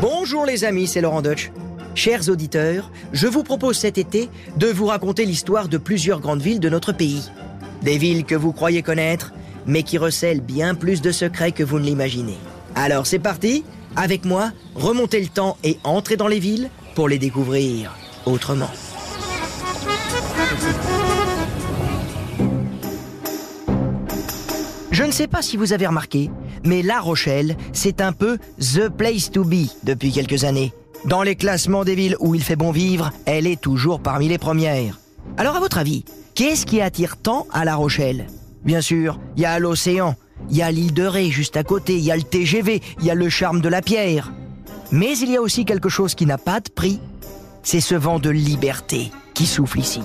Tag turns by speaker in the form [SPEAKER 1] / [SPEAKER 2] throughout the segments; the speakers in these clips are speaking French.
[SPEAKER 1] Bonjour les amis, c'est Laurent Deutsch. Chers auditeurs, je vous propose cet été de vous raconter l'histoire de plusieurs grandes villes de notre pays. Des villes que vous croyez connaître, mais qui recèlent bien plus de secrets que vous ne l'imaginez. Alors c'est parti, avec moi, remontez le temps et entrez dans les villes pour les découvrir autrement. Je ne sais pas si vous avez remarqué, mais La Rochelle, c'est un peu The Place to Be depuis quelques années. Dans les classements des villes où il fait bon vivre, elle est toujours parmi les premières. Alors à votre avis, qu'est-ce qui attire tant à La Rochelle? Bien sûr, il y a l'océan, il y a l'île de Ré juste à côté, il y a le TGV, il y a le charme de la pierre. Mais il y a aussi quelque chose qui n'a pas de prix. C'est ce vent de liberté qui souffle ici.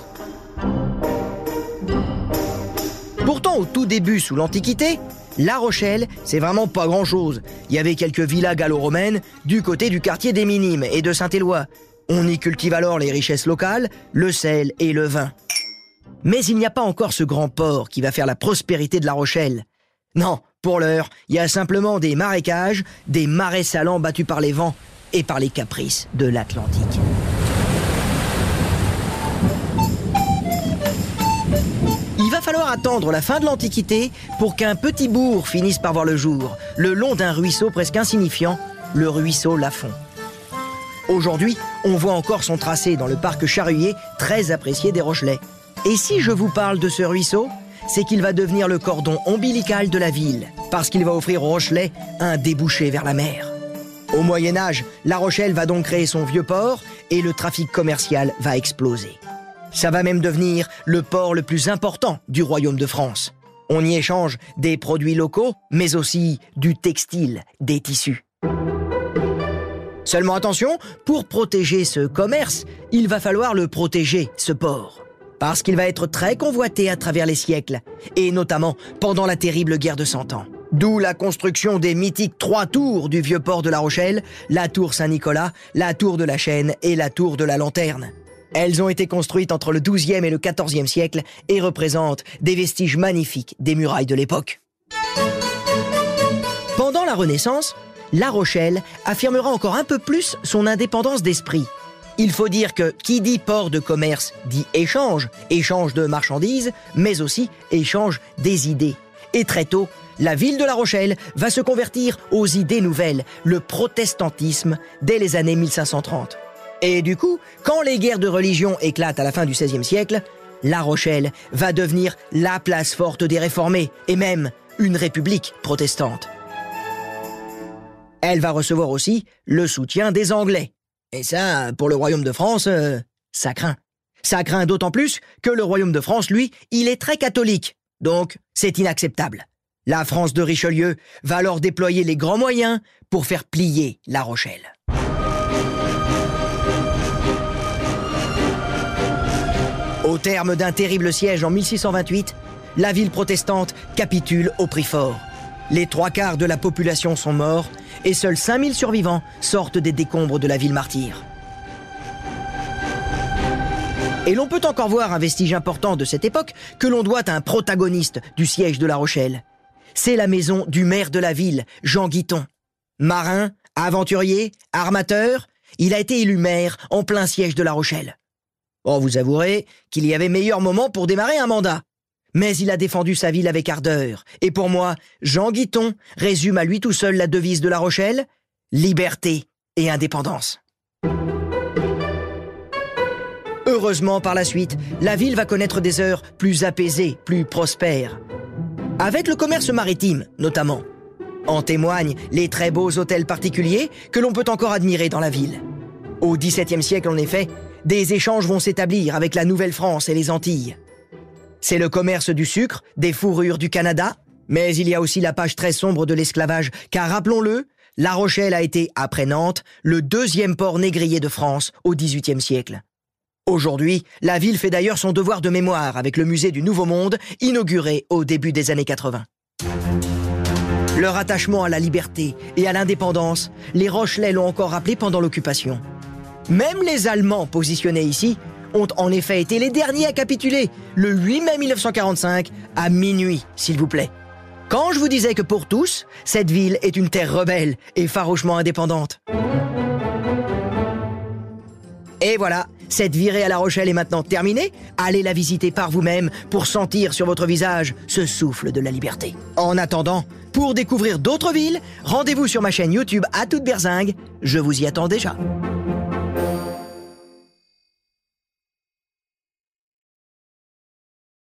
[SPEAKER 1] Pourtant, au tout début, sous l'Antiquité, La Rochelle, c'est vraiment pas grand-chose. Il y avait quelques villas gallo-romaines du côté du quartier des Minimes et de Saint-Éloi. On y cultive alors les richesses locales, le sel et le vin. Mais il n'y a pas encore ce grand port qui va faire la prospérité de La Rochelle. Non, pour l'heure, il y a simplement des marécages, des marais salants battus par les vents et par les caprices de l'Atlantique. Attendre la fin de l'Antiquité pour qu'un petit bourg finisse par voir le jour, le long d'un ruisseau presque insignifiant, le ruisseau Lafont. Aujourd'hui, on voit encore son tracé dans le parc Charruyer, très apprécié des Rochelais. Et si je vous parle de ce ruisseau, c'est qu'il va devenir le cordon ombilical de la ville, parce qu'il va offrir aux Rochelais un débouché vers la mer. Au Moyen Âge, La Rochelle va donc créer son vieux port et le trafic commercial va exploser. Ça va même devenir le port le plus important du royaume de France. On y échange des produits locaux, mais aussi du textile, des tissus. Seulement attention, pour protéger ce commerce, il va falloir le protéger, ce port. Parce qu'il va être très convoité à travers les siècles, et notamment pendant la terrible guerre de Cent Ans. D'où la construction des mythiques trois tours du vieux port de La Rochelle, la tour Saint-Nicolas, la tour de la Chaîne et la tour de la Lanterne. Elles ont été construites entre le XIIe et le XIVe siècle et représentent des vestiges magnifiques des murailles de l'époque. Pendant la Renaissance, La Rochelle affirmera encore un peu plus son indépendance d'esprit. Il faut dire que qui dit port de commerce dit échange, échange de marchandises, mais aussi échange des idées. Et très tôt, la ville de La Rochelle va se convertir aux idées nouvelles, le protestantisme, dès les années 1530. Et du coup, quand les guerres de religion éclatent à la fin du XVIe siècle, La Rochelle va devenir la place forte des réformés et même une république protestante. Elle va recevoir aussi le soutien des Anglais. Et ça, pour le royaume de France, euh, ça craint. Ça craint d'autant plus que le royaume de France, lui, il est très catholique. Donc, c'est inacceptable. La France de Richelieu va alors déployer les grands moyens pour faire plier La Rochelle. Au terme d'un terrible siège en 1628, la ville protestante capitule au prix fort. Les trois quarts de la population sont morts et seuls 5000 survivants sortent des décombres de la ville martyre. Et l'on peut encore voir un vestige important de cette époque que l'on doit à un protagoniste du siège de La Rochelle. C'est la maison du maire de la ville, Jean Guiton. Marin, aventurier, armateur, il a été élu maire en plein siège de La Rochelle. Oh, vous avouerez qu'il y avait meilleur moment pour démarrer un mandat. Mais il a défendu sa ville avec ardeur. Et pour moi, Jean Guiton résume à lui tout seul la devise de La Rochelle liberté et indépendance. Heureusement, par la suite, la ville va connaître des heures plus apaisées, plus prospères. Avec le commerce maritime, notamment. En témoignent les très beaux hôtels particuliers que l'on peut encore admirer dans la ville. Au XVIIe siècle, en effet, des échanges vont s'établir avec la Nouvelle-France et les Antilles. C'est le commerce du sucre, des fourrures du Canada, mais il y a aussi la page très sombre de l'esclavage, car rappelons-le, La Rochelle a été, après Nantes, le deuxième port négrier de France au XVIIIe siècle. Aujourd'hui, la ville fait d'ailleurs son devoir de mémoire avec le musée du Nouveau Monde, inauguré au début des années 80. Leur attachement à la liberté et à l'indépendance, les Rochelais l'ont encore rappelé pendant l'occupation. Même les Allemands positionnés ici ont en effet été les derniers à capituler, le 8 mai 1945, à minuit, s'il vous plaît. Quand je vous disais que pour tous, cette ville est une terre rebelle et farouchement indépendante. Et voilà, cette virée à La Rochelle est maintenant terminée. Allez la visiter par vous-même pour sentir sur votre visage ce souffle de la liberté. En attendant, pour découvrir d'autres villes, rendez-vous sur ma chaîne YouTube à toute berzingue. Je vous y attends déjà.